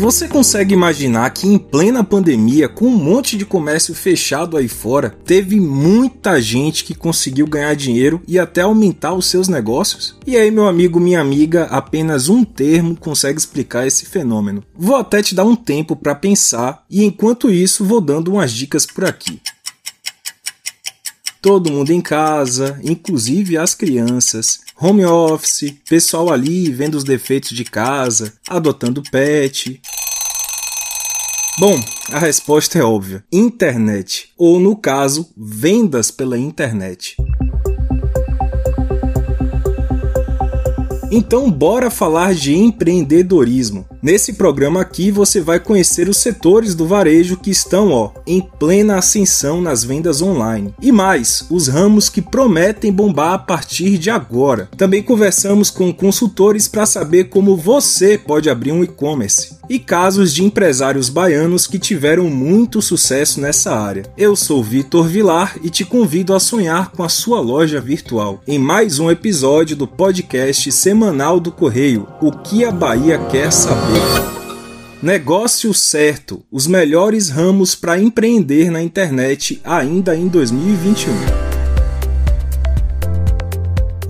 Você consegue imaginar que em plena pandemia, com um monte de comércio fechado aí fora, teve muita gente que conseguiu ganhar dinheiro e até aumentar os seus negócios? E aí, meu amigo, minha amiga, apenas um termo consegue explicar esse fenômeno. Vou até te dar um tempo para pensar e enquanto isso vou dando umas dicas por aqui. Todo mundo em casa, inclusive as crianças, home office, pessoal ali vendo os defeitos de casa, adotando pet. Bom, a resposta é óbvia: internet, ou no caso, vendas pela internet. Então, bora falar de empreendedorismo. Nesse programa aqui você vai conhecer os setores do varejo que estão, ó, em plena ascensão nas vendas online. E mais, os ramos que prometem bombar a partir de agora. Também conversamos com consultores para saber como você pode abrir um e-commerce e casos de empresários baianos que tiveram muito sucesso nessa área. Eu sou Vitor Vilar e te convido a sonhar com a sua loja virtual em mais um episódio do podcast semanal do Correio, O que a Bahia quer saber. Negócio certo, os melhores ramos para empreender na internet ainda em 2021.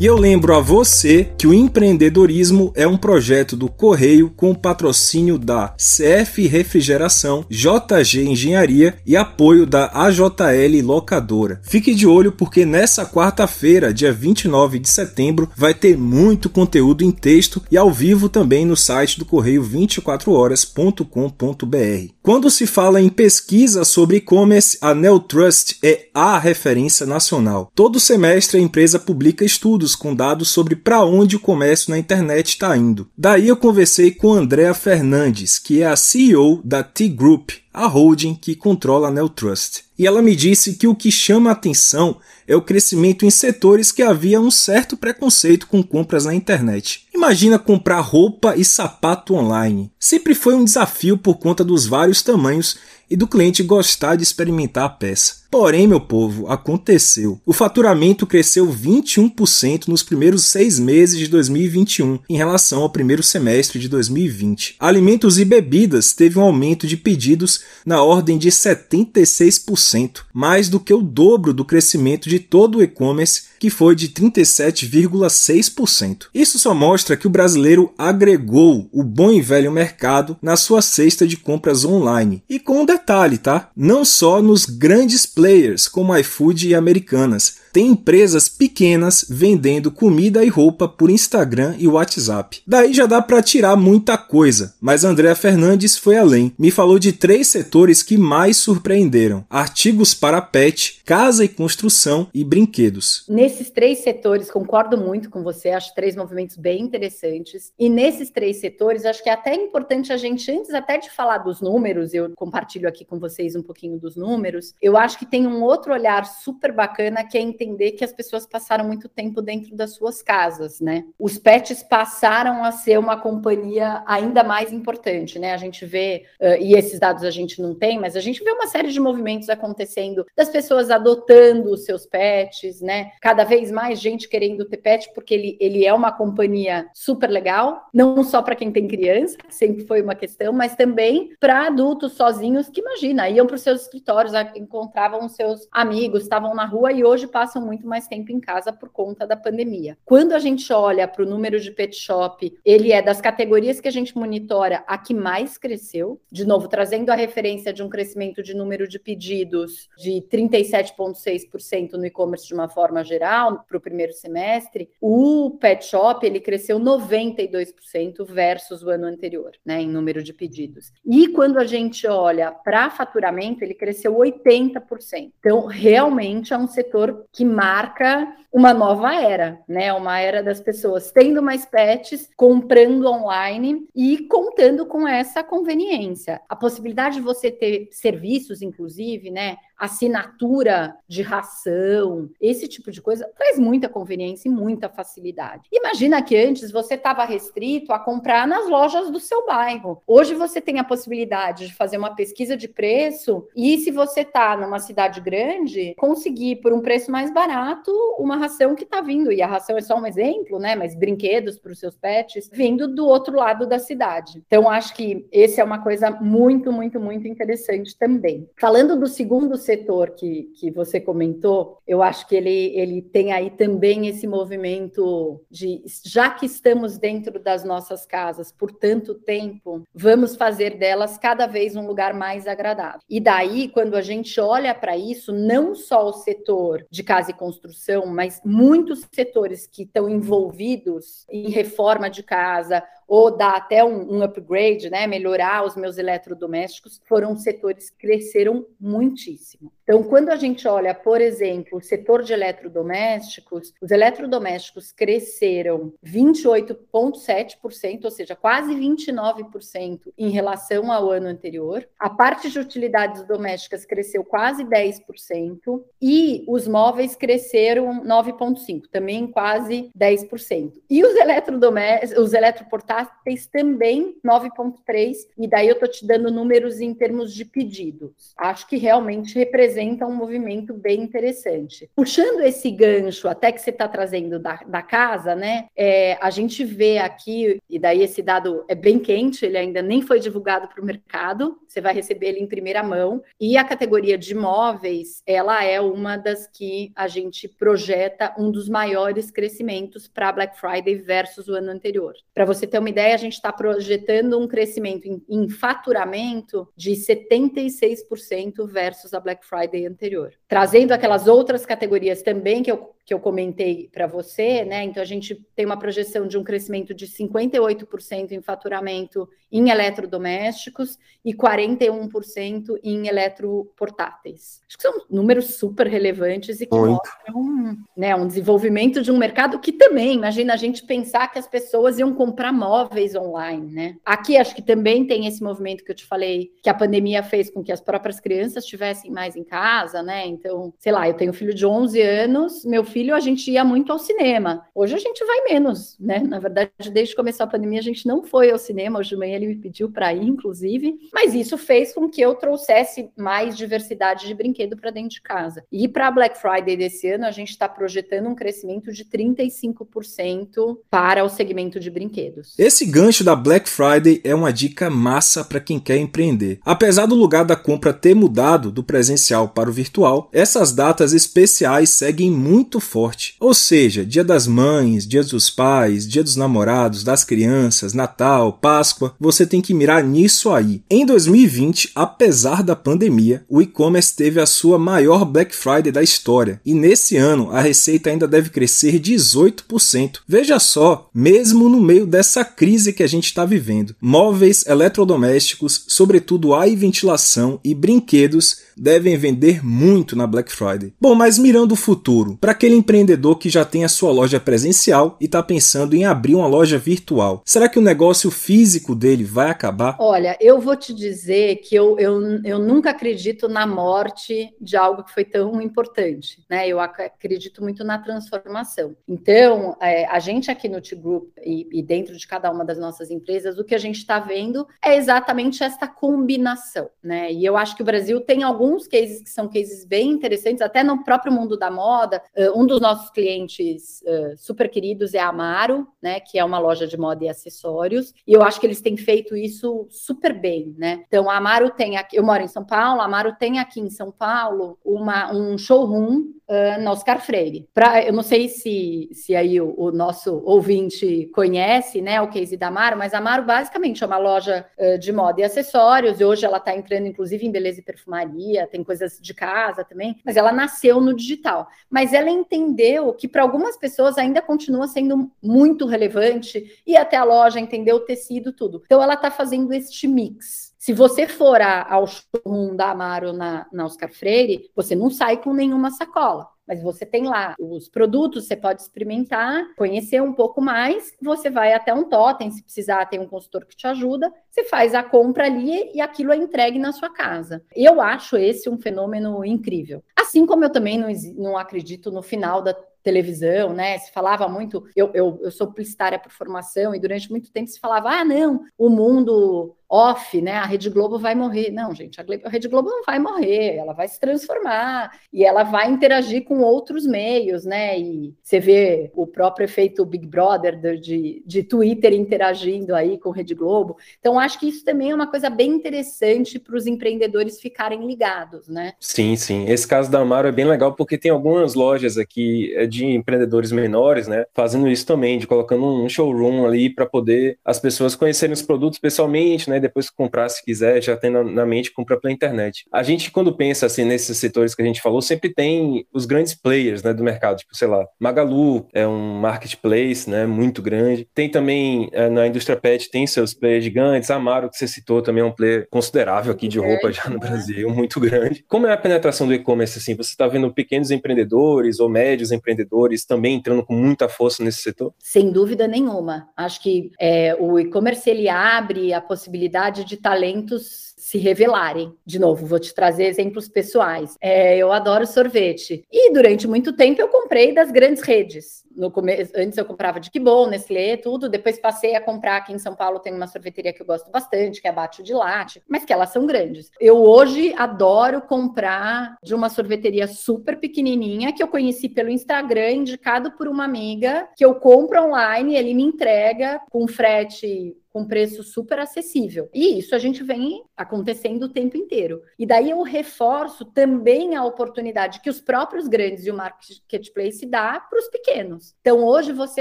E eu lembro a você que o empreendedorismo é um projeto do Correio com patrocínio da CF Refrigeração, JG Engenharia e apoio da AJL Locadora. Fique de olho porque nessa quarta-feira, dia 29 de setembro, vai ter muito conteúdo em texto e ao vivo também no site do Correio 24horas.com.br. Quando se fala em pesquisa sobre e-commerce, a Neotrust é a referência nacional. Todo semestre a empresa publica estudos com dados sobre para onde o comércio na internet está indo. Daí eu conversei com Andrea Fernandes, que é a CEO da T-Group, a holding que controla a Neltrust. E ela me disse que o que chama a atenção é o crescimento em setores que havia um certo preconceito com compras na internet. Imagina comprar roupa e sapato online. Sempre foi um desafio por conta dos vários tamanhos e do cliente gostar de experimentar a peça. Porém, meu povo, aconteceu. O faturamento cresceu 21% nos primeiros seis meses de 2021 em relação ao primeiro semestre de 2020. Alimentos e bebidas teve um aumento de pedidos na ordem de 76%, mais do que o dobro do crescimento de todo o e-commerce, que foi de 37,6%. Isso só mostra que o brasileiro agregou o bom e velho mercado na sua cesta de compras online. E com um detalhe, tá? Não só nos grandes players como iFood e Americanas. Tem empresas pequenas vendendo comida e roupa por Instagram e WhatsApp. Daí já dá para tirar muita coisa, mas Andréa Fernandes foi além. Me falou de três setores que mais surpreenderam: artigos para pet, casa e construção e brinquedos. Nesses três setores, concordo muito com você, acho três movimentos bem interessantes. E nesses três setores, acho que é até importante a gente, antes até de falar dos números, eu compartilho aqui com vocês um pouquinho dos números, eu acho que tem um outro olhar super bacana que é entender que as pessoas passaram muito tempo dentro das suas casas, né? Os pets passaram a ser uma companhia ainda mais importante, né? A gente vê, uh, e esses dados a gente não tem, mas a gente vê uma série de movimentos acontecendo das pessoas adotando os seus pets, né? Cada vez mais gente querendo ter pet, porque ele, ele é uma companhia super legal, não só para quem tem criança, sempre foi uma questão, mas também para adultos sozinhos que, imagina, iam para os seus escritórios, encontravam seus amigos, estavam na rua e hoje passam muito mais tempo em casa por conta da pandemia. Quando a gente olha para o número de pet shop, ele é das categorias que a gente monitora a que mais cresceu. De novo, trazendo a referência de um crescimento de número de pedidos de 37,6% no e-commerce de uma forma geral para o primeiro semestre, o pet shop ele cresceu 92% versus o ano anterior, né, em número de pedidos. E quando a gente olha para faturamento, ele cresceu 80%. Então, realmente é um setor que marca uma nova era, né? Uma era das pessoas tendo mais pets, comprando online e contando com essa conveniência. A possibilidade de você ter serviços, inclusive, né? Assinatura de ração, esse tipo de coisa, traz muita conveniência e muita facilidade. Imagina que antes você estava restrito a comprar nas lojas do seu bairro. Hoje você tem a possibilidade de fazer uma pesquisa de preço e se você está numa cidade grande, conseguir por um preço mais barato uma ração que está vindo. E a ração é só um exemplo, né? Mas brinquedos para os seus pets vindo do outro lado da cidade. Então, acho que esse é uma coisa muito, muito, muito interessante também. Falando do segundo setor que, que você comentou, eu acho que ele, ele tem aí também esse movimento de já que estamos dentro das nossas casas por tanto tempo, vamos fazer delas cada vez um lugar mais agradável. E daí, quando a gente olha para isso, não só o setor de casa e construção, mas muitos setores que estão envolvidos em reforma de casa ou dar até um, um, upgrade, né, melhorar os meus eletrodomésticos, foram setores que cresceram muitíssimo. Então, quando a gente olha, por exemplo, o setor de eletrodomésticos, os eletrodomésticos cresceram 28,7%, ou seja, quase 29% em relação ao ano anterior. A parte de utilidades domésticas cresceu quase 10% e os móveis cresceram 9,5%, também quase 10%. E os eletrodomésticos, os eletroportáteis também 9,3%, e daí eu estou te dando números em termos de pedidos. Acho que realmente representa representa um movimento bem interessante. Puxando esse gancho até que você está trazendo da, da, casa, né? É, a gente vê aqui, e daí esse dado é bem quente, ele ainda nem foi divulgado para o mercado, você vai receber ele em primeira mão. E a categoria de imóveis, ela é uma das que a gente projeta um dos maiores crescimentos para Black Friday versus o ano anterior. Para você ter uma ideia, a gente está projetando um crescimento em, em faturamento de 76% versus a Black Friday Friday anterior. Trazendo aquelas outras categorias também que eu, que eu comentei para você, né? Então a gente tem uma projeção de um crescimento de 58% em faturamento em eletrodomésticos e 41% em eletroportáteis. Acho que são números super relevantes e que Muito. mostram né, um desenvolvimento de um mercado que também, imagina a gente pensar que as pessoas iam comprar móveis online, né? Aqui acho que também tem esse movimento que eu te falei, que a pandemia fez com que as próprias crianças estivessem mais em casa, né? Então, sei lá, eu tenho um filho de 11 anos, meu filho, a gente ia muito ao cinema. Hoje a gente vai menos, né? Na verdade, desde que começou a pandemia, a gente não foi ao cinema. Hoje de manhã ele me pediu para ir, inclusive, mas isso fez com que eu trouxesse mais diversidade de brinquedo para dentro de casa. E para Black Friday desse ano, a gente está projetando um crescimento de 35% para o segmento de brinquedos. Esse gancho da Black Friday é uma dica massa para quem quer empreender. Apesar do lugar da compra ter mudado do presencial para o virtual, essas datas especiais seguem muito forte. Ou seja, Dia das Mães, Dia dos Pais, Dia dos Namorados, das Crianças, Natal, Páscoa, você tem que mirar nisso aí. Em 2020, apesar da pandemia, o e-commerce teve a sua maior Black Friday da história e nesse ano a receita ainda deve crescer 18%. Veja só, mesmo no meio dessa crise que a gente está vivendo, móveis, eletrodomésticos, sobretudo ar e ventilação e brinquedos devem vender muito na Black Friday. Bom, mas mirando o futuro, para aquele empreendedor que já tem a sua loja presencial e está pensando em abrir uma loja virtual, será que o negócio físico dele vai acabar? Olha, eu vou te dizer que eu, eu, eu nunca acredito na morte de algo que foi tão importante, né? Eu acredito muito na transformação. Então, é, a gente aqui no T-Group e, e dentro de cada uma das nossas empresas, o que a gente está vendo é exatamente esta combinação, né? E eu acho que o Brasil tem algum alguns cases que são cases bem interessantes, até no próprio mundo da moda. Uh, um dos nossos clientes uh, super queridos é a Amaro, né, que é uma loja de moda e acessórios, e eu acho que eles têm feito isso super bem, né? Então, a Amaro tem aqui, eu moro em São Paulo, a Amaro tem aqui em São Paulo uma, um showroom uh, no Oscar Freire. Pra, eu não sei se, se aí o, o, nosso ouvinte conhece né, o case da Amaro, mas a Amaro basicamente é uma loja uh, de moda e acessórios, e hoje ela está entrando inclusive em beleza e perfumaria, tem coisas de casa também, mas ela nasceu no digital. Mas ela entendeu que para algumas pessoas ainda continua sendo muito relevante, e até a loja entendeu o tecido, tudo. Então ela está fazendo este mix. Se você for a, ao showroom da Amaro na, na Oscar Freire, você não sai com nenhuma sacola Mas você tem lá os produtos, você pode experimentar, conhecer um pouco mais, você vai até um totem, se precisar, tem um consultor que te ajuda, você faz a compra ali e aquilo é entregue na sua casa. Eu acho esse um fenômeno incrível. Assim como eu também não, não acredito no final da televisão, né? Se falava muito, eu, eu, eu sou publicitária por formação e durante muito tempo se falava, ah, não, o mundo off, né? A Rede Globo vai morrer. Não, gente, a Rede Globo não vai morrer, ela vai se transformar e ela vai interagir com outros meios, né? E você vê o próprio efeito Big Brother de, de Twitter interagindo aí com Rede Globo. Então, acho que isso também é uma coisa bem interessante para os empreendedores ficarem ligados, né? Sim, sim. Esse caso da Amaro é bem legal porque tem algumas lojas aqui é, de empreendedores menores, né? Fazendo isso também, de colocando um showroom ali para poder as pessoas conhecerem os produtos pessoalmente, né? Depois que comprar, se quiser, já tem na, na, mente, compra pela internet. A gente, quando pensa assim nesses setores que a gente falou, sempre tem os grandes players, né, do mercado, tipo, sei lá, Magalu é um marketplace, né, muito grande. Tem também, é, na indústria pet, tem seus players gigantes. Amaro, que você citou, também é um player considerável aqui de roupa já no né? Brasil, muito grande. Como é a penetração do e-commerce, assim? Você está vendo pequenos empreendedores ou médios empreendedores também entrando com muita força nesse setor? Sem dúvida nenhuma. Acho que é, o e-commerce, ele abre a possibilidade de talentos se revelarem. De novo, vou te trazer exemplos pessoais. É, eu adoro sorvete. E durante muito tempo eu comprei das grandes redes. No começo, antes eu comprava de Kibon, Nestlé, tudo. Depois passei a comprar aqui em São Paulo, tem uma sorveteria que eu gosto bastante, que é a Bate de Latte, mas que elas são grandes. Eu hoje adoro comprar de uma sorveteria super pequenininha que eu conheci pelo Instagram, indicado por uma amiga, que eu compro online, ele me entrega com frete com preço super acessível. E isso a gente vem acontecendo o tempo inteiro. E daí eu reforço também a oportunidade que os próprios grandes e o marketplace dá para os pequenos. Então hoje você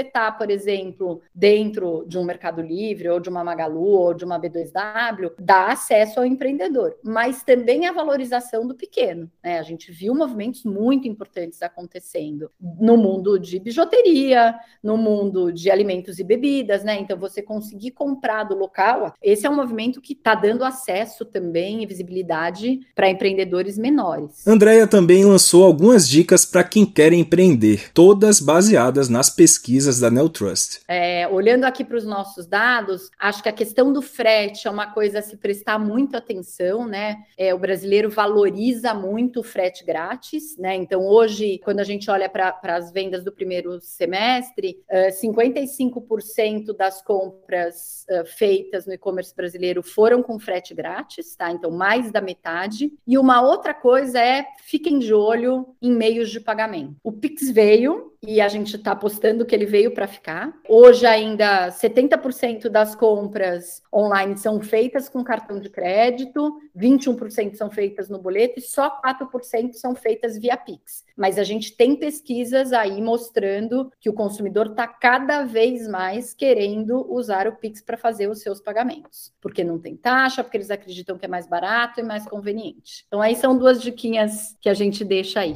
está, por exemplo, dentro de um Mercado Livre ou de uma Magalu ou de uma B2W, dá acesso ao empreendedor, mas também a valorização do pequeno. Né? A gente viu movimentos muito importantes acontecendo no mundo de bijuteria, no mundo de alimentos e bebidas, né? Então você conseguir comprar comprado local, esse é um movimento que está dando acesso também e visibilidade para empreendedores menores. Andréia também lançou algumas dicas para quem quer empreender, todas baseadas nas pesquisas da Neltrust. É, olhando aqui para os nossos dados, acho que a questão do frete é uma coisa a se prestar muito atenção, né? É, o brasileiro valoriza muito o frete grátis, né? Então, hoje, quando a gente olha para as vendas do primeiro semestre, uh, 55% das compras uh, feitas no e-commerce brasileiro foram com frete grátis, tá? Então, mais da metade. E uma outra coisa é fiquem de olho em meios de pagamento. O Pix veio, e a gente está apostando que ele veio para ficar. Hoje, ainda 70% das compras online são feitas com cartão de crédito, 21% são feitas no boleto e só 4% são feitas via Pix. Mas a gente tem pesquisas aí mostrando que o consumidor está cada vez mais querendo usar o Pix para fazer os seus pagamentos, porque não tem taxa, porque eles acreditam que é mais barato e mais conveniente. Então, aí são duas diquinhas que a gente deixa aí.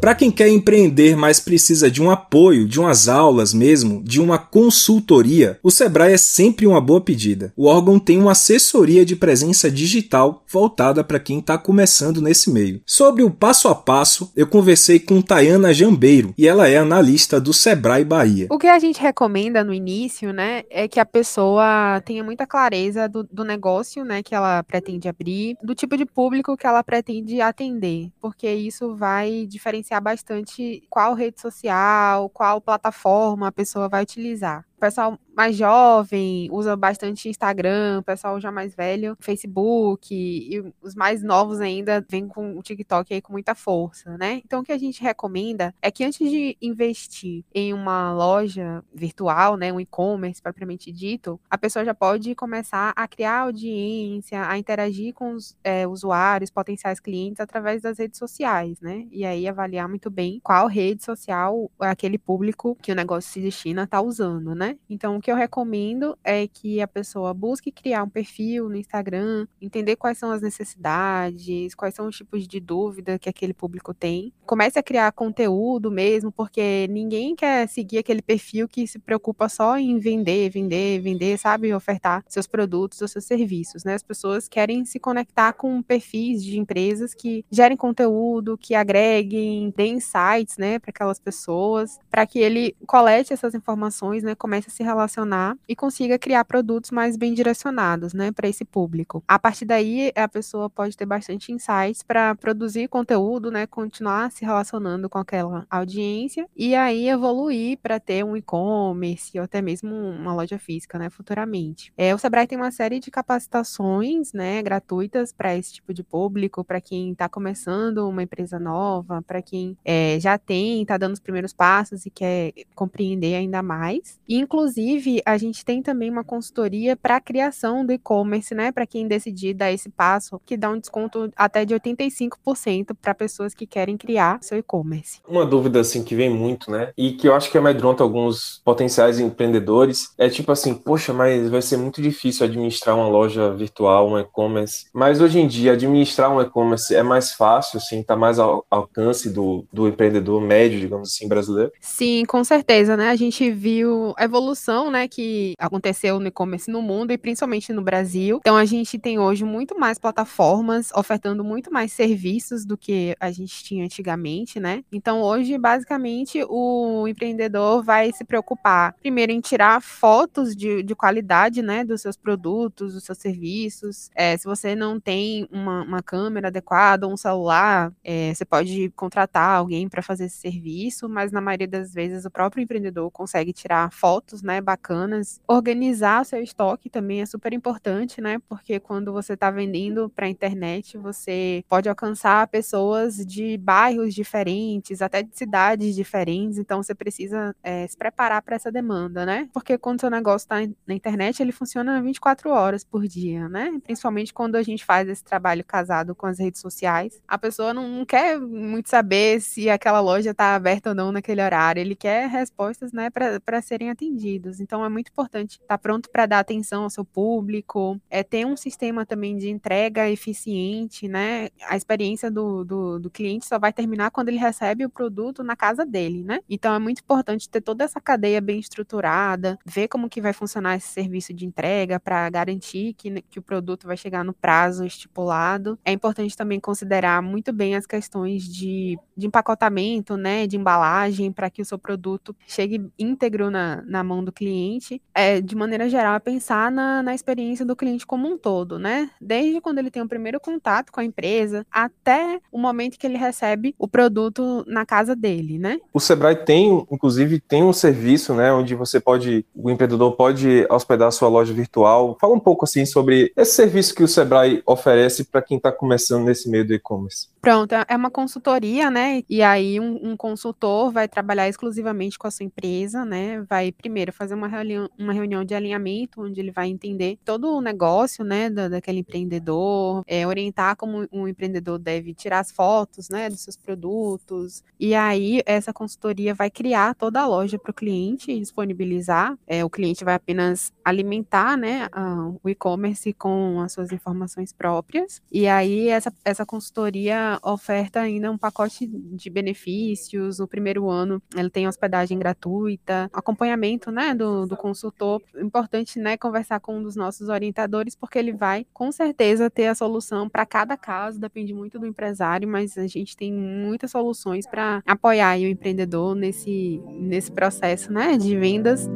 Para quem quer empreender, mas precisa de um apoio, de umas aulas mesmo, de uma consultoria, o Sebrae é sempre uma boa pedida. O órgão tem uma assessoria de presença digital voltada para quem está começando nesse meio. Sobre o passo a passo, eu conversei com Tayana Jambeiro e ela é analista do Sebrae Bahia. O que a gente recomenda no início, né, é que a pessoa tenha muita clareza do, do negócio, né, que ela pretende abrir, do tipo de público que ela pretende atender, porque isso vai diferenciar bastante qual rede social, qual plataforma a pessoa vai utilizar. Pessoal mais jovem usa bastante Instagram, pessoal já mais velho, Facebook, e os mais novos ainda vêm com o TikTok aí com muita força, né? Então o que a gente recomenda é que antes de investir em uma loja virtual, né, um e-commerce propriamente dito, a pessoa já pode começar a criar audiência, a interagir com os é, usuários, potenciais clientes através das redes sociais, né? E aí avaliar muito bem qual rede social aquele público que o negócio se destina está usando, né? Então que eu recomendo é que a pessoa busque criar um perfil no Instagram, entender quais são as necessidades, quais são os tipos de dúvida que aquele público tem. Comece a criar conteúdo mesmo, porque ninguém quer seguir aquele perfil que se preocupa só em vender, vender, vender, sabe? Ofertar seus produtos ou seus serviços, né? As pessoas querem se conectar com perfis de empresas que gerem conteúdo, que agreguem, deem insights, né, para aquelas pessoas, para que ele colete essas informações, né, comece a se relacionar e consiga criar produtos mais bem direcionados, né, para esse público. A partir daí, a pessoa pode ter bastante insights para produzir conteúdo, né, continuar se relacionando com aquela audiência e aí evoluir para ter um e-commerce ou até mesmo uma loja física, né, futuramente. É, o Sebrae tem uma série de capacitações, né, gratuitas para esse tipo de público, para quem está começando uma empresa nova, para quem é, já tem, está dando os primeiros passos e quer compreender ainda mais. E, inclusive, a gente tem também uma consultoria para a criação do e-commerce, né, para quem decidir dar esse passo, que dá um desconto até de 85% para pessoas que querem criar seu e-commerce. Uma dúvida assim que vem muito, né, e que eu acho que amedronta alguns potenciais empreendedores, é tipo assim, poxa, mas vai ser muito difícil administrar uma loja virtual, um e-commerce. Mas hoje em dia administrar um e-commerce é mais fácil, assim, tá mais ao alcance do, do empreendedor médio, digamos assim, brasileiro? Sim, com certeza, né? A gente viu evolução, né, que aconteceu no e-commerce no mundo e principalmente no Brasil. Então a gente tem hoje muito mais plataformas ofertando muito mais serviços do que a gente tinha antigamente, né? Então hoje, basicamente, o empreendedor vai se preocupar primeiro em tirar fotos de, de qualidade, né, dos seus produtos, dos seus serviços. É, se você não tem uma, uma câmera adequada, um celular, é, você pode contratar alguém para fazer esse serviço, mas na maioria das vezes o próprio empreendedor consegue tirar fotos, né, bacanas. Organizar seu estoque também é super importante, né, porque quando você está vendendo para a internet, você pode alcançar pessoas de bairros diferentes, até de cidades diferentes, então você precisa é, se preparar para essa demanda, né? Porque quando seu negócio está na internet, ele funciona 24 horas por dia, né? Principalmente quando a gente faz esse trabalho casado com as redes sociais. A pessoa não, não quer muito saber se aquela loja está aberta ou não naquele horário. Ele quer respostas, né, para serem atendidos. Então é muito importante estar pronto para dar atenção ao seu público, é ter um sistema também de entrega eficiente, né? A experiência do, do, do cliente só vai terminar quando ele recebe o produto na casa dele, né? Então é muito importante ter toda essa cadeia bem estruturada, ver como que vai funcionar esse serviço de entrega para garantir que, que o produto vai chegar no prazo estipulado. É importante também considerar muito bem as questões de, de empacotamento, né, de embalagem, para que o seu produto chegue íntegro na, na mão do cliente. É, de maneira geral, é pensar na, na experiência do cliente como um todo, né? Desde quando ele tem o primeiro contato com a empresa até o momento que ele recebe o produto na casa dele, né? O Sebrae tem, inclusive, tem um serviço, né, onde você pode, o empreendedor pode hospedar sua loja virtual. Fala um pouco assim sobre esse serviço que o Sebrae oferece para quem está começando nesse meio do e-commerce. Pronto, é uma consultoria, né? E aí um, um, consultor vai trabalhar exclusivamente com a sua empresa, né? Vai primeiro fazer uma reunião, uma reunião de alinhamento, onde ele vai entender todo o negócio, né, da, daquele empreendedor, é, orientar como um empreendedor deve tirar as fotos, né, dos seus produtos. E aí essa consultoria vai criar toda a loja para o cliente disponibilizar. É, o cliente vai apenas alimentar, né, a, o e-commerce com as suas informações próprias. E aí essa, essa consultoria oferta ainda um pacote de benefícios. No primeiro ano, ele tem hospedagem gratuita, acompanhamento, né, do, do consultor. Importante, né, conversar com um dos nossos orientadores, porque ele vai, com certeza, ter a solução para cada caso, depende muito do empresário, mas a gente tem muitas soluções para apoiar o empreendedor nesse, nesse processo, né, de vendas.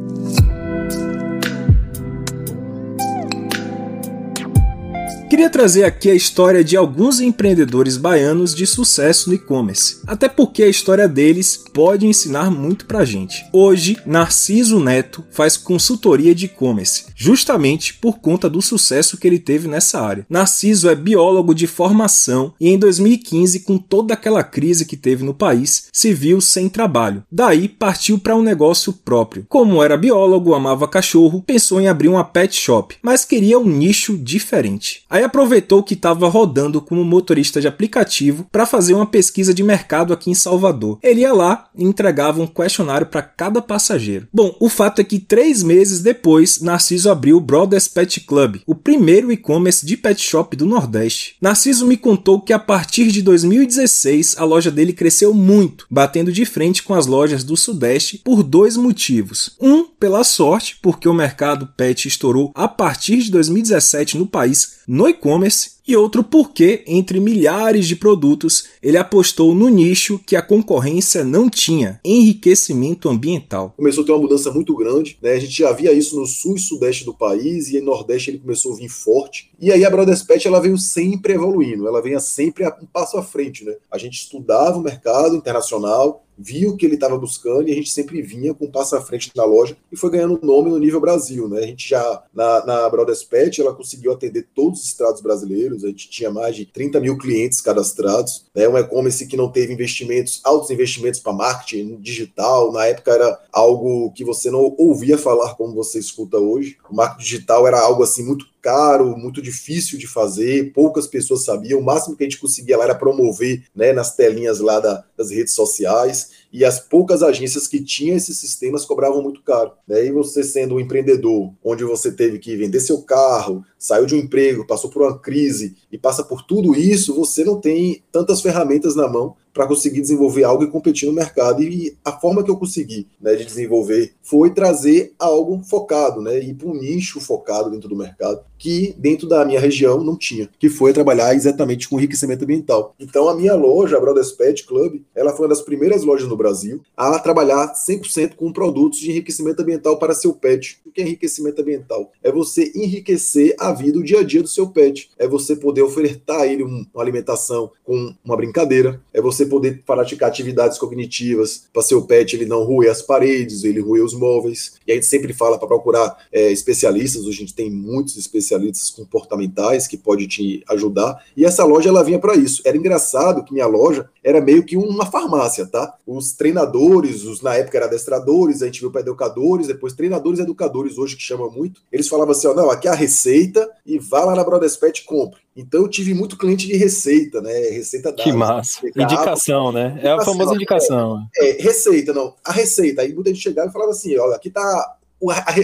Queria trazer aqui a história de alguns empreendedores baianos de sucesso no e-commerce, até porque a história deles pode ensinar muito pra gente. Hoje, Narciso Neto faz consultoria de e-commerce, justamente por conta do sucesso que ele teve nessa área. Narciso é biólogo de formação e em 2015, com toda aquela crise que teve no país, se viu sem trabalho. Daí partiu para um negócio próprio. Como era biólogo, amava cachorro, pensou em abrir uma pet shop, mas queria um nicho diferente. Aí aproveitou que estava rodando como motorista de aplicativo para fazer uma pesquisa de mercado aqui em Salvador. Ele ia lá e entregava um questionário para cada passageiro. Bom, o fato é que três meses depois, Narciso abriu o Brothers Pet Club, o primeiro e-commerce de pet shop do Nordeste. Narciso me contou que a partir de 2016 a loja dele cresceu muito, batendo de frente com as lojas do Sudeste por dois motivos. Um, pela sorte, porque o mercado pet estourou a partir de 2017 no país no e-commerce e outro porque, entre milhares de produtos, ele apostou no nicho que a concorrência não tinha: enriquecimento ambiental. Começou a ter uma mudança muito grande, né? A gente já via isso no sul e sudeste do país e no nordeste ele começou a vir forte. E aí a Brothers Pet ela veio sempre evoluindo, ela vinha sempre um passo à frente, né? A gente estudava o mercado internacional, viu o que ele estava buscando e a gente sempre vinha com um passo à frente na loja e foi ganhando nome no nível Brasil, né? A gente já, na, na Brothers Pet, ela conseguiu atender todos os estados brasileiros, a gente tinha mais de 30 mil clientes cadastrados, né? Um e-commerce que não teve investimentos, altos investimentos para marketing digital, na época era algo que você não ouvia falar como você escuta hoje. O marketing digital era algo assim muito caro, muito difícil de fazer, poucas pessoas sabiam. O máximo que a gente conseguia lá era promover né, nas telinhas lá da, das redes sociais e as poucas agências que tinham esses sistemas cobravam muito caro. Né? E você sendo um empreendedor, onde você teve que vender seu carro, saiu de um emprego, passou por uma crise e passa por tudo isso, você não tem tantas ferramentas na mão para conseguir desenvolver algo e competir no mercado. E a forma que eu consegui né, de desenvolver foi trazer algo focado, né, ir para um nicho focado dentro do mercado, que dentro da minha região não tinha, que foi trabalhar exatamente com enriquecimento ambiental. Então a minha loja, a Brothers Pet Club, ela foi uma das primeiras lojas no Brasil a trabalhar 100% com produtos de enriquecimento ambiental para seu pet. O que é enriquecimento ambiental? É você enriquecer a vida, o dia a dia do seu pet. É você poder ofertar a ele uma alimentação com uma brincadeira, é você poder praticar atividades cognitivas para seu pet ele não roer as paredes, ele roer os móveis. E a gente sempre fala para procurar é, especialistas, hoje a gente tem muitos especialistas comportamentais que pode te ajudar. E essa loja ela vinha para isso. Era engraçado que minha loja era meio que uma farmácia, tá? Os treinadores, os na época eram adestradores, a gente viu para educadores, depois treinadores e educadores hoje que chama muito. Eles falavam assim, ó, não, aqui é a receita e vá lá na Brothers Pet e compre. Então eu tive muito cliente de receita, né? Receita da. Que massa. Indicação, né? Indicação, é a famosa indicação. É, é, receita, não. A receita. Aí muita gente chegava e falava assim: olha, aqui tá.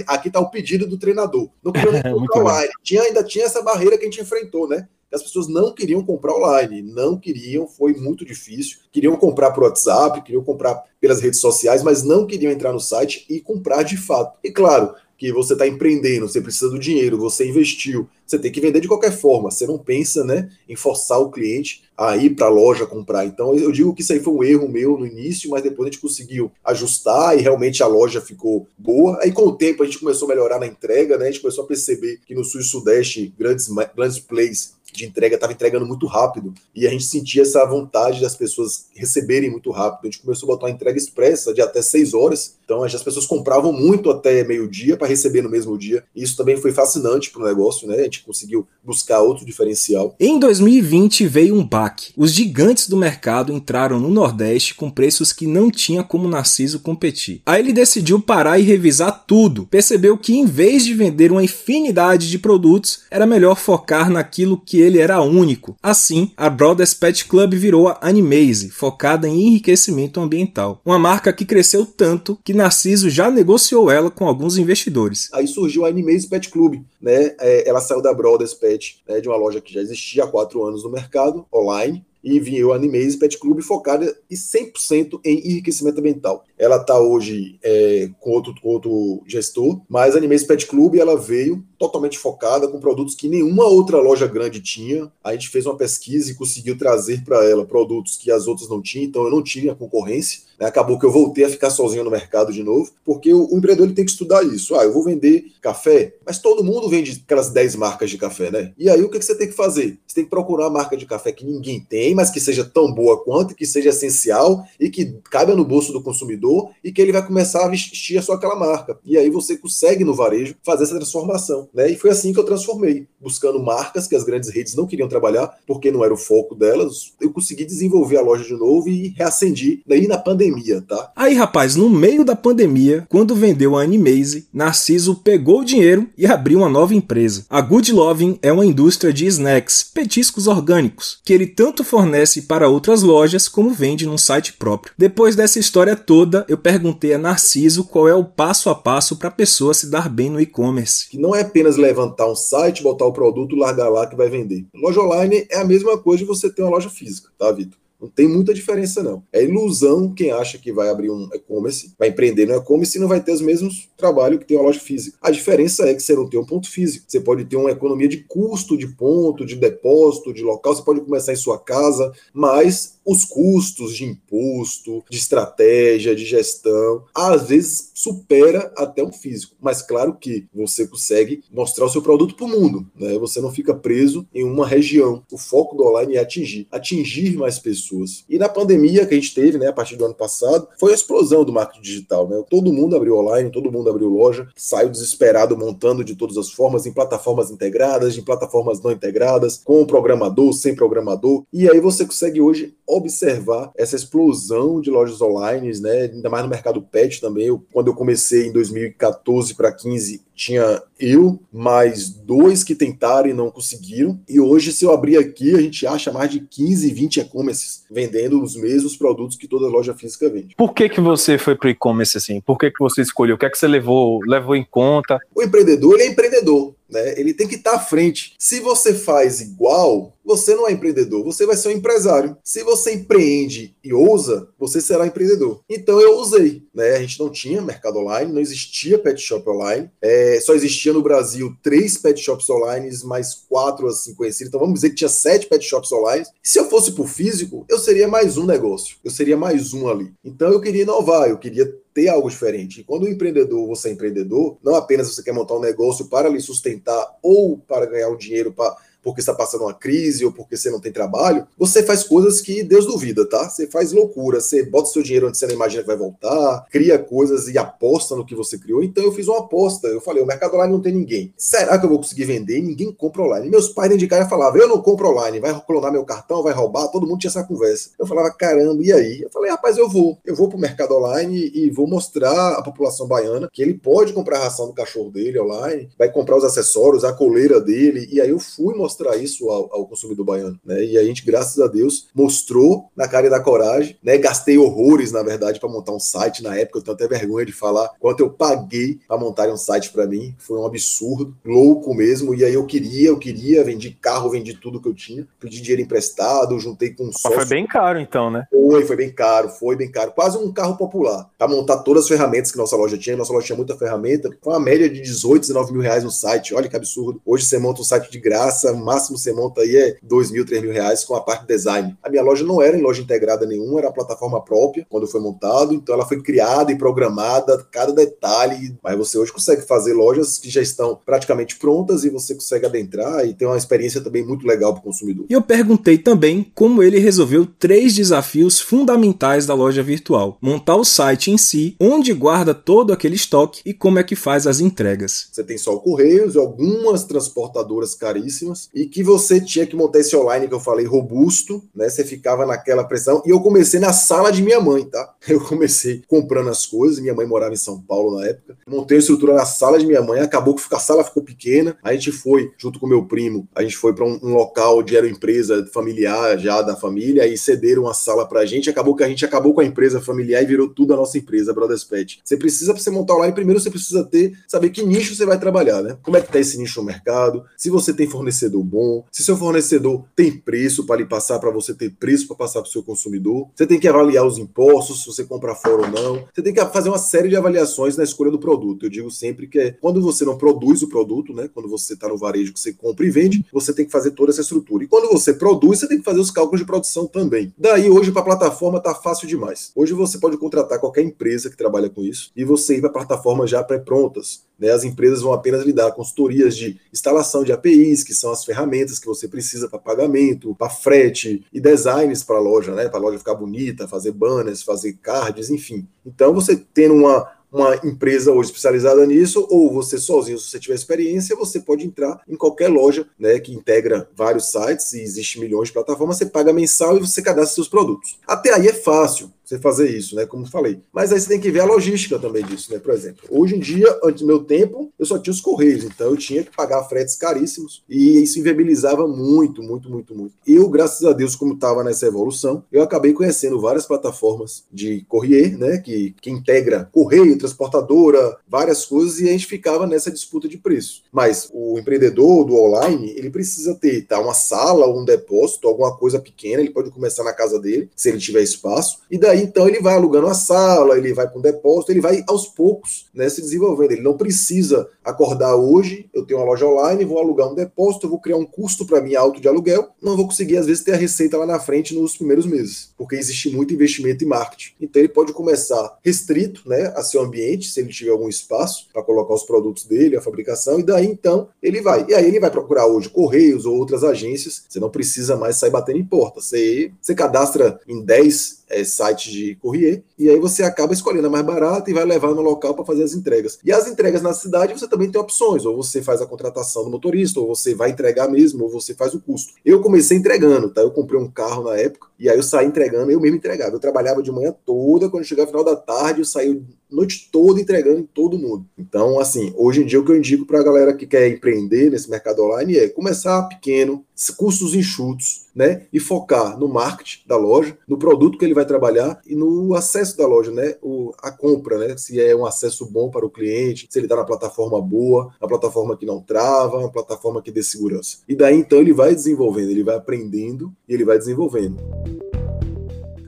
Aqui tá o pedido do treinador. Não queria comprar online. Tinha, ainda tinha essa barreira que a gente enfrentou, né? as pessoas não queriam comprar online, não queriam, foi muito difícil. Queriam comprar por WhatsApp, queriam comprar pelas redes sociais, mas não queriam entrar no site e comprar de fato. E claro, que você está empreendendo, você precisa do dinheiro, você investiu, você tem que vender de qualquer forma. Você não pensa né, em forçar o cliente a ir para a loja comprar. Então eu digo que isso aí foi um erro meu no início, mas depois a gente conseguiu ajustar e realmente a loja ficou boa. Aí com o tempo a gente começou a melhorar na entrega, né? A gente começou a perceber que no sul e sudeste grandes, grandes plays de entrega estava entregando muito rápido e a gente sentia essa vontade das pessoas receberem muito rápido. A gente começou a botar uma entrega expressa de até seis horas, então as pessoas compravam muito até meio-dia para receber no mesmo dia. E isso também foi fascinante para o negócio, né? A gente conseguiu buscar outro diferencial. Em 2020 veio um baque. Os gigantes do mercado entraram no Nordeste com preços que não tinha como Narciso competir. Aí ele decidiu parar e revisar tudo. Percebeu que em vez de vender uma infinidade de produtos, era melhor focar naquilo que ele era único. Assim, a Brothers Pet Club virou a Animaze, focada em enriquecimento ambiental. Uma marca que cresceu tanto que Narciso já negociou ela com alguns investidores. Aí surgiu a Animaze Pet Club, né? É, ela saiu da Brothers Pet, né, de uma loja que já existia há quatro anos no mercado, online, e vinha o Animaze Pet Club focada 100% em enriquecimento ambiental. Ela está hoje é, com outro, outro gestor, mas a Animaze Pet Club ela veio totalmente focada com produtos que nenhuma outra loja grande tinha. A gente fez uma pesquisa e conseguiu trazer para ela produtos que as outras não tinham, então eu não tinha concorrência. Né? Acabou que eu voltei a ficar sozinho no mercado de novo, porque o, o empreendedor ele tem que estudar isso. Ah, eu vou vender café, mas todo mundo vende aquelas 10 marcas de café, né? E aí o que, que você tem que fazer? Você tem que procurar uma marca de café que ninguém tem, mas que seja tão boa quanto, que seja essencial e que caiba no bolso do consumidor consumidor e que ele vai começar a vestir a sua aquela marca. E aí você consegue no varejo fazer essa transformação, né? E foi assim que eu transformei, buscando marcas que as grandes redes não queriam trabalhar porque não era o foco delas. Eu consegui desenvolver a loja de novo e reacendi daí na pandemia, tá? Aí, rapaz, no meio da pandemia, quando vendeu a Animaze, Narciso pegou o dinheiro e abriu uma nova empresa. A Good Loving é uma indústria de snacks, petiscos orgânicos, que ele tanto fornece para outras lojas como vende num site próprio. Depois dessa história toda, eu perguntei a Narciso qual é o passo a passo para a pessoa se dar bem no e-commerce. Que não é apenas levantar um site, botar o produto, largar lá que vai vender. Loja online é a mesma coisa de você ter uma loja física, tá, Vitor? Não tem muita diferença, não. É ilusão quem acha que vai abrir um e-commerce, vai empreender no e-commerce e não vai ter os mesmos trabalhos que tem uma loja física. A diferença é que você não tem um ponto físico. Você pode ter uma economia de custo de ponto, de depósito, de local. Você pode começar em sua casa, mas os custos de imposto, de estratégia, de gestão, às vezes supera até um físico. Mas claro que você consegue mostrar o seu produto para o mundo. Né? Você não fica preso em uma região. O foco do online é atingir, atingir mais pessoas. E na pandemia que a gente teve, né, a partir do ano passado, foi a explosão do marketing digital. Né? Todo mundo abriu online, todo mundo abriu loja, saiu desesperado montando de todas as formas, em plataformas integradas, em plataformas não integradas, com programador, sem programador. E aí você consegue hoje observar essa explosão de lojas online, né? Ainda mais no mercado pet também. Eu, quando eu comecei em 2014 para 15, tinha eu, mais dois que tentaram e não conseguiram. E hoje, se eu abrir aqui, a gente acha mais de 15, 20 e-commerces vendendo os mesmos produtos que toda loja física vende. Por que, que você foi para o e-commerce assim? Por que, que você escolheu? O que é que você levou, levou em conta? O empreendedor, ele é empreendedor. Né? Ele tem que estar tá à frente. Se você faz igual, você não é empreendedor, você vai ser um empresário. Se você empreende e ousa, você será empreendedor. Então eu usei. Né? A gente não tinha mercado online, não existia pet shop online. É, só existia no Brasil três pet shops online, mais quatro assim conhecidos. Então vamos dizer que tinha sete pet shops online. Se eu fosse por físico, eu seria mais um negócio. Eu seria mais um ali. Então eu queria inovar, eu queria ter algo diferente. E quando o empreendedor, você é empreendedor, não apenas você quer montar um negócio para lhe sustentar ou para ganhar um dinheiro para porque está passando uma crise ou porque você não tem trabalho, você faz coisas que Deus duvida, tá? Você faz loucura, você bota seu dinheiro onde você não imagina que vai voltar, cria coisas e aposta no que você criou. Então eu fiz uma aposta, eu falei, o mercado online não tem ninguém. Será que eu vou conseguir vender? Ninguém compra online. Meus pais dentro de casa falavam, eu não compro online, vai clonar meu cartão, vai roubar, todo mundo tinha essa conversa. Eu falava, caramba, e aí? Eu falei, rapaz, eu vou. Eu vou pro mercado online e vou mostrar à população baiana que ele pode comprar a ração do cachorro dele online, vai comprar os acessórios, a coleira dele, e aí eu fui mostrar mostrar isso ao, ao, consumidor baiano, né? E a gente, graças a Deus, mostrou na cara e da coragem, né? Gastei horrores, na verdade, para montar um site na época, eu tenho até vergonha de falar quanto eu paguei para montar um site para mim, foi um absurdo, louco mesmo, e aí eu queria, eu queria, vendi carro, vendi tudo que eu tinha, pedi dinheiro emprestado, juntei com um sócio. Mas foi bem caro então, né? Foi, foi bem caro, foi bem caro, quase um carro popular, para montar todas as ferramentas que nossa loja tinha, nossa loja tinha muita ferramenta, foi uma média de 18, 19 mil reais no site, olha que absurdo. Hoje você monta um site de graça, máximo você monta aí é dois mil, três mil reais com a parte de design. A minha loja não era em loja integrada nenhuma, era plataforma própria quando foi montado, então ela foi criada e programada, cada detalhe, mas você hoje consegue fazer lojas que já estão praticamente prontas e você consegue adentrar e ter uma experiência também muito legal para o consumidor. E eu perguntei também como ele resolveu três desafios fundamentais da loja virtual: montar o site em si, onde guarda todo aquele estoque e como é que faz as entregas. Você tem só o Correios e algumas transportadoras caríssimas e que você tinha que montar esse online que eu falei robusto, né? Você ficava naquela pressão. E eu comecei na sala de minha mãe, tá? Eu comecei comprando as coisas. Minha mãe morava em São Paulo na época. Montei a estrutura na sala de minha mãe. Acabou que a sala ficou pequena. A gente foi, junto com meu primo, a gente foi para um, um, local onde era empresa familiar já da família. E cederam uma sala pra gente. Acabou que a gente acabou com a empresa familiar e virou tudo a nossa empresa, Brothers Pet. Você precisa, pra você montar online, primeiro você precisa ter, saber que nicho você vai trabalhar, né? Como é que tá esse nicho no mercado? Se você tem fornecedor bom, se seu fornecedor tem preço para lhe passar, para você ter preço para passar para o seu consumidor. Você tem que avaliar os impostos, se você compra fora ou não. Você tem que fazer uma série de avaliações na escolha do produto. Eu digo sempre que é quando você não produz o produto, né? Quando você está no varejo que você compra e vende, você tem que fazer toda essa estrutura. E quando você produz, você tem que fazer os cálculos de produção também. Daí hoje para a plataforma tá fácil demais. Hoje você pode contratar qualquer empresa que trabalha com isso e você ir para plataformas já pré-prontas Né? As empresas vão apenas lhe dar consultorias de instalação de APIs, que são as ferramentas que você precisa para pagamento, para frete e designs para a loja, né? para a loja ficar bonita, fazer banners, fazer cards, enfim. Então, você tendo uma, uma empresa hoje especializada nisso, ou você sozinho, se você tiver experiência, você pode entrar em qualquer loja né, que integra vários sites e existe milhões de plataformas, você paga mensal e você cadastra seus produtos. Até aí é fácil você fazer isso, né? Como falei. Mas aí você tem que ver a logística também disso, né? Por exemplo, hoje em dia, antes do meu tempo, eu só tinha os correios, então eu tinha que pagar fretes caríssimos e isso inviabilizava muito, muito, muito, muito. Eu, graças a Deus, como estava nessa evolução, eu acabei conhecendo várias plataformas de courier, né? Que, que integra correio, transportadora, várias coisas e a gente ficava nessa disputa de preço. Mas o empreendedor do online, ele precisa ter tá, uma sala um depósito, alguma coisa pequena, ele pode começar na casa dele, se ele tiver espaço, e daí então ele vai alugando a sala, ele vai para um depósito, ele vai aos poucos né, se desenvolvendo. Ele não precisa acordar hoje, eu tenho uma loja online, vou alugar um depósito, vou criar um custo para mim alto de aluguel, não vou conseguir às vezes ter a receita lá na frente nos primeiros meses, porque existe muito investimento em marketing. Então ele pode começar restrito né, a seu ambiente, se ele tiver algum espaço para colocar os produtos dele, a fabricação, e daí então ele vai. E aí ele vai procurar hoje correios ou outras agências, você não precisa mais sair batendo em porta, você, você cadastra em 10 é, sites de courrier, e aí você acaba escolhendo a mais barata e vai levar no local para fazer as entregas. E as entregas na cidade você também tem opções, ou você faz a contratação do motorista, ou você vai entregar mesmo, ou você faz o custo. Eu comecei entregando, tá? Eu comprei um carro na época, e aí eu saí entregando, eu mesmo entregava. Eu trabalhava de manhã toda, quando chegava final da tarde, eu saí noite toda entregando em todo mundo. Então, assim, hoje em dia o que eu indico para a galera que quer empreender nesse mercado online é começar pequeno, custos enxutos, né? E focar no marketing da loja, no produto que ele vai trabalhar e no acesso da loja, né? O, a compra, né? Se é um acesso bom para o cliente, se ele está na plataforma boa, na plataforma que não trava, uma plataforma que dê segurança. E daí então ele vai desenvolvendo, ele vai aprendendo e ele vai desenvolvendo.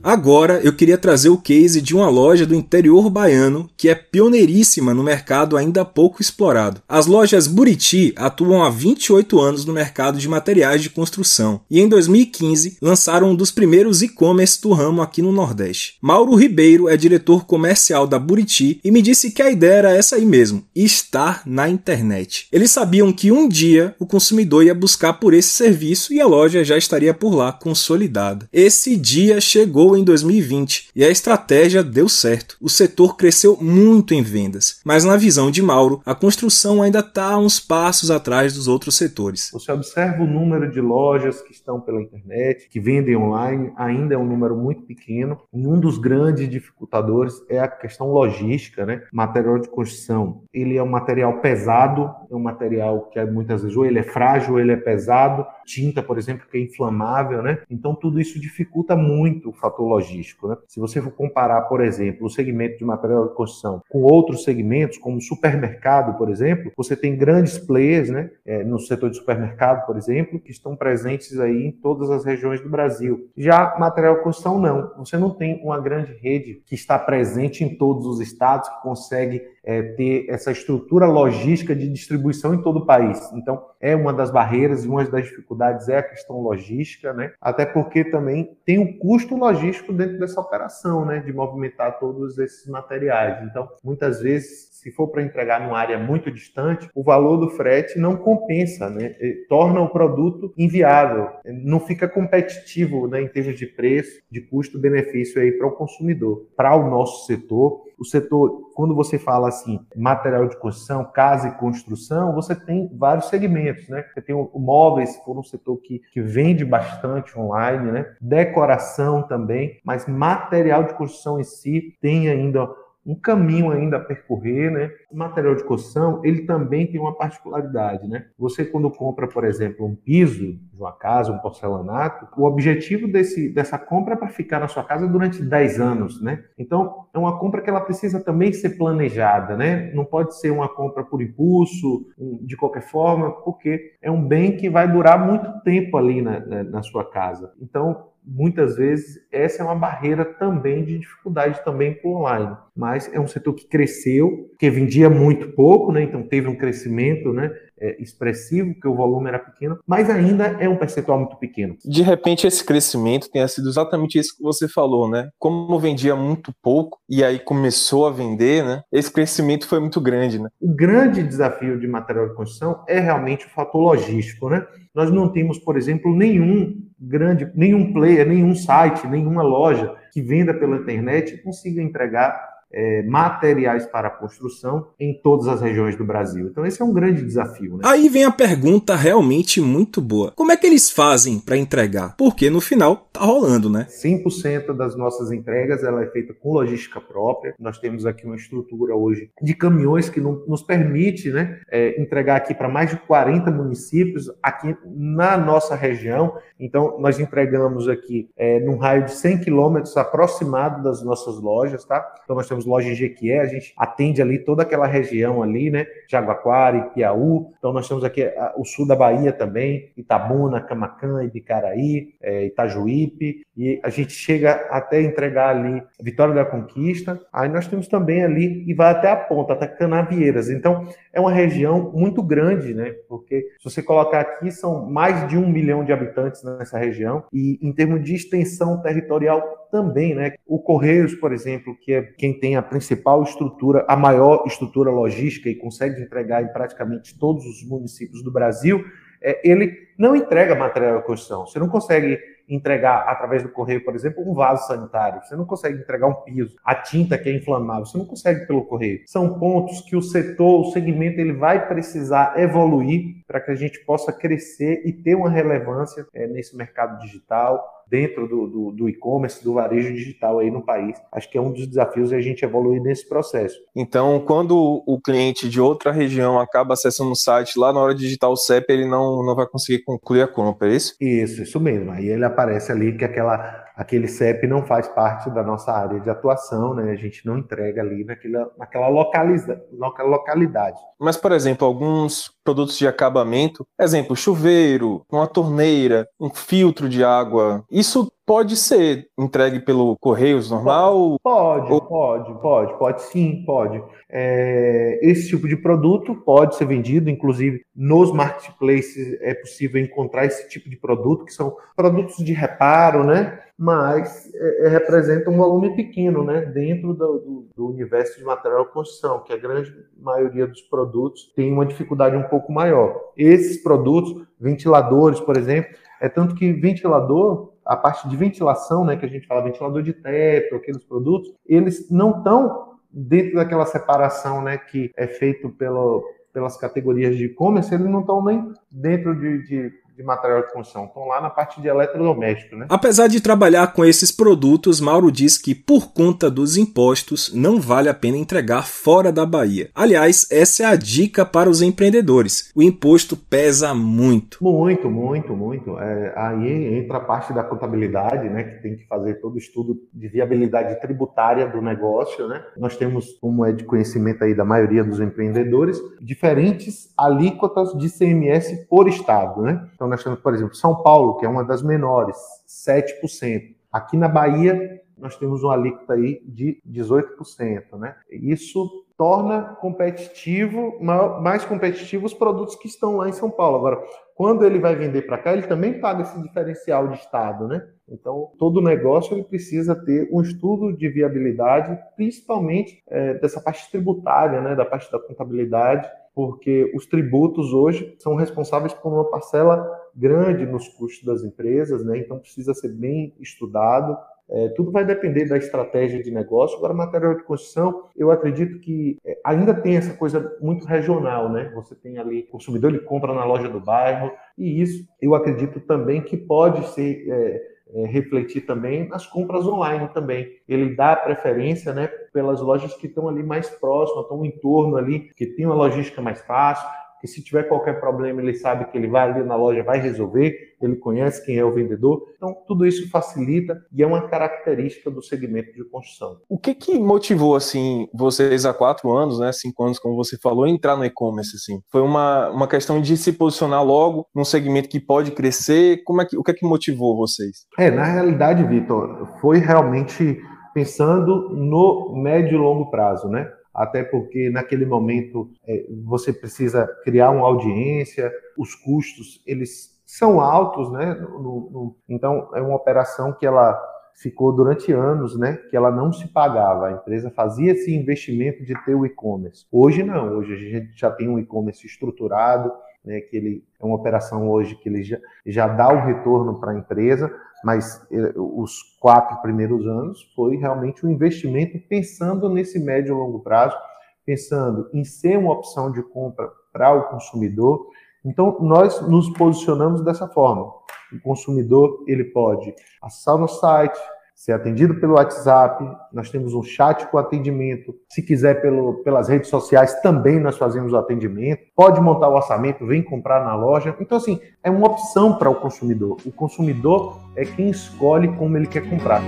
Agora eu queria trazer o case de uma loja do interior baiano que é pioneiríssima no mercado ainda pouco explorado. As lojas Buriti atuam há 28 anos no mercado de materiais de construção e em 2015 lançaram um dos primeiros e-commerce do ramo aqui no Nordeste. Mauro Ribeiro é diretor comercial da Buriti e me disse que a ideia era essa aí mesmo, estar na internet. Eles sabiam que um dia o consumidor ia buscar por esse serviço e a loja já estaria por lá consolidada. Esse dia chegou em 2020 e a estratégia deu certo. O setor cresceu muito em vendas, mas na visão de Mauro, a construção ainda está uns passos atrás dos outros setores. Você observa o número de lojas que estão pela internet, que vendem online, ainda é um número muito pequeno. E um dos grandes dificultadores é a questão logística, né? Material de construção. Ele é um material pesado, é um material que muitas vezes ou ele é frágil, ou ele é pesado. Tinta, por exemplo, que é inflamável, né? Então tudo isso dificulta muito o fator fator logístico. Né? Se você for comparar, por exemplo, o segmento de material de construção com outros segmentos, como supermercado, por exemplo, você tem grandes players né, é, no setor de supermercado, por exemplo, que estão presentes aí em todas as regiões do Brasil. Já material de construção, não. Você não tem uma grande rede que está presente em todos os estados, que consegue é, ter essa estrutura logística de distribuição em todo o país. Então, é uma das barreiras e uma das dificuldades é a questão logística, né? Até porque também tem um custo logístico dentro dessa operação, né? De movimentar todos esses materiais. Então, muitas vezes, se for para entregar numa área muito distante, o valor do frete não compensa, né? Torna o produto inviável, não fica competitivo, né? Em termos de preço, de custo-benefício aí para o consumidor. Para o nosso setor, o setor, quando você fala assim, material de construção, casa e construção, você tem vários segmentos, né? Você tem o, móveis, for um setor que, que vende bastante online, né? Decoração também, mas material de construção em si tem ainda um caminho ainda a percorrer, né? O material de construção, ele também tem uma particularidade, né? Você quando compra, por exemplo, um piso de uma casa, um porcelanato, o objetivo desse, dessa compra é para ficar na sua casa durante 10 anos, né? Então, é uma compra que ela precisa também ser planejada, né? Não pode ser uma compra por impulso, de qualquer forma, porque é um bem que vai durar muito tempo ali na, na, na sua casa. Então, muitas vezes essa é uma barreira também de dificuldade também para o online. Mas é um setor que cresceu, que vendia muito pouco, né? então teve um crescimento né? É, expressivo, porque o volume era pequeno, mas ainda é um percentual muito pequeno. De repente, esse crescimento tenha sido exatamente isso que você falou, né? Como vendia muito pouco e aí começou a vender, né? Esse crescimento foi muito grande, né? O grande desafio de material de construção é realmente o fator logístico, né? Nós não temos, por exemplo, nenhum grande, nenhum player, nenhum site, nenhuma loja que venda pela internet consiga entregar é, materiais para construção em todas as regiões do Brasil. Então, esse é um grande desafio. Né? Aí vem a pergunta realmente muito boa: como é que eles fazem para entregar? Porque no final tá rolando, né? 100% das nossas entregas ela é feita com logística própria. Nós temos aqui uma estrutura hoje de caminhões que nos permite né, é, entregar aqui para mais de 40 municípios aqui na nossa região. Então, nós entregamos aqui é, num raio de 100 quilômetros aproximado das nossas lojas, tá? Então, nós temos temos loja em Jequié, a gente atende ali toda aquela região ali, né? Jaguaquara, Piauí. Então nós temos aqui o sul da Bahia também, Itabuna, Camacã, Ibicaraí, é, Itajuípe, e a gente chega até entregar ali Vitória da Conquista. Aí nós temos também ali e vai até a ponta, até Canavieiras. Então é uma região muito grande, né? Porque se você colocar aqui, são mais de um milhão de habitantes nessa região, e em termos de extensão territorial também, né? O Correios, por exemplo, que é quem tem a principal estrutura, a maior estrutura logística e consegue entregar em praticamente todos os municípios do Brasil, é, ele não entrega material de construção. Você não consegue entregar através do correio, por exemplo, um vaso sanitário. Você não consegue entregar um piso, a tinta que é inflamável. Você não consegue pelo correio. São pontos que o setor, o segmento, ele vai precisar evoluir para que a gente possa crescer e ter uma relevância é, nesse mercado digital dentro do, do, do e-commerce, do varejo digital aí no país. Acho que é um dos desafios é a gente evoluir nesse processo. Então, quando o cliente de outra região acaba acessando o site, lá na hora de digitar o CEP, ele não, não vai conseguir concluir a compra, é isso? Isso, isso mesmo. Aí ele aparece ali que aquela aquele CEP não faz parte da nossa área de atuação, né? A gente não entrega ali naquela, naquela localiza, localidade. Mas, por exemplo, alguns produtos de acabamento, exemplo, chuveiro, uma torneira, um filtro de água, isso pode ser entregue pelo Correios normal? Pode, ou... pode, pode, pode sim, pode. É, esse tipo de produto pode ser vendido, inclusive nos marketplaces é possível encontrar esse tipo de produto, que são produtos de reparo, né? Mas é, é representa um volume pequeno, né? Dentro do, do, do universo de material de construção, que a grande maioria dos produtos tem uma dificuldade um pouco maior. Esses produtos, ventiladores, por exemplo, é tanto que ventilador a parte de ventilação, né, que a gente fala ventilador de teto, aqueles produtos, eles não estão dentro daquela separação, né, que é feito pelo, pelas categorias de e-commerce, eles não estão nem dentro de, de de material de construção, estão lá na parte de eletrodoméstico, né? Apesar de trabalhar com esses produtos, Mauro diz que por conta dos impostos não vale a pena entregar fora da Bahia. Aliás, essa é a dica para os empreendedores. O imposto pesa muito. Muito, muito, muito. É, aí entra a parte da contabilidade, né, que tem que fazer todo o estudo de viabilidade tributária do negócio, né? Nós temos, como é de conhecimento aí da maioria dos empreendedores, diferentes alíquotas de CMS por estado, né? Então nós temos, por exemplo, São Paulo, que é uma das menores, 7%. Aqui na Bahia, nós temos uma alíquota aí de 18%, né? Isso torna competitivo, mais competitivo os produtos que estão lá em São Paulo. Agora, quando ele vai vender para cá, ele também paga esse diferencial de estado, né? Então, todo negócio ele precisa ter um estudo de viabilidade, principalmente é, dessa parte tributária, né, da parte da contabilidade, porque os tributos hoje são responsáveis por uma parcela grande nos custos das empresas, né? Então precisa ser bem estudado. É, tudo vai depender da estratégia de negócio. Agora, material de construção, eu acredito que é, ainda tem essa coisa muito regional, né? Você tem ali, o consumidor ele compra na loja do bairro, e isso eu acredito também que pode ser é, é, refletir também nas compras online também. Ele dá preferência né, pelas lojas que estão ali mais próximas, estão em torno ali, que tem uma logística mais fácil, que se tiver qualquer problema, ele sabe que ele vai ali na loja, vai resolver, ele conhece quem é o vendedor. Então, tudo isso facilita e é uma característica do segmento de construção. O que que motivou, assim, vocês há quatro anos, né, cinco anos, como você falou, entrar no e-commerce, assim? Foi uma, uma questão de se posicionar logo num segmento que pode crescer? Como é que, o que é que motivou vocês? É, na realidade, Vitor, foi realmente pensando no médio e longo prazo, né? Até porque naquele momento é, você precisa criar uma audiência, os custos eles são altos, né? No, no, então é uma operação que ela ficou durante anos, né? Que ela não se pagava, a empresa fazia esse investimento de ter o e-commerce. Hoje não, hoje a gente já tem um e-commerce estruturado, né? Que ele é uma operação hoje que ele já, já dá o retorno para a empresa, mas eh, os quatro primeiros anos foi realmente um investimento pensando nesse médio e longo prazo, pensando em ser uma opção de compra para o consumidor. Então, nós nos posicionamos dessa forma. O consumidor ele pode acessar o nosso site, ser atendido pelo WhatsApp, nós temos um chat com atendimento. Se quiser pelo, pelas redes sociais, também nós fazemos o atendimento. Pode montar o orçamento, vem comprar na loja. Então, assim, é uma opção para o consumidor. O consumidor é quem escolhe como ele quer comprar.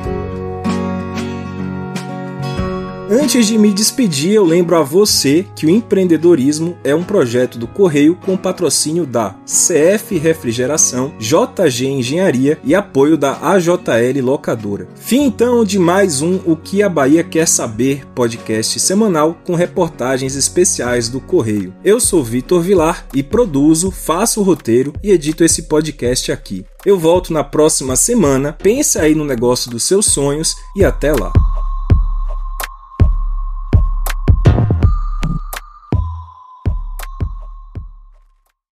Antes de me despedir, eu lembro a você que o empreendedorismo é um projeto do Correio com patrocínio da CF Refrigeração, JG Engenharia e apoio da AJL Locadora. Fim então de mais um O que a Bahia quer saber podcast semanal com reportagens especiais do Correio. Eu sou Vitor Vilar e produzo, faço o roteiro e edito esse podcast aqui. Eu volto na próxima semana. Pense aí no negócio dos seus sonhos e até lá.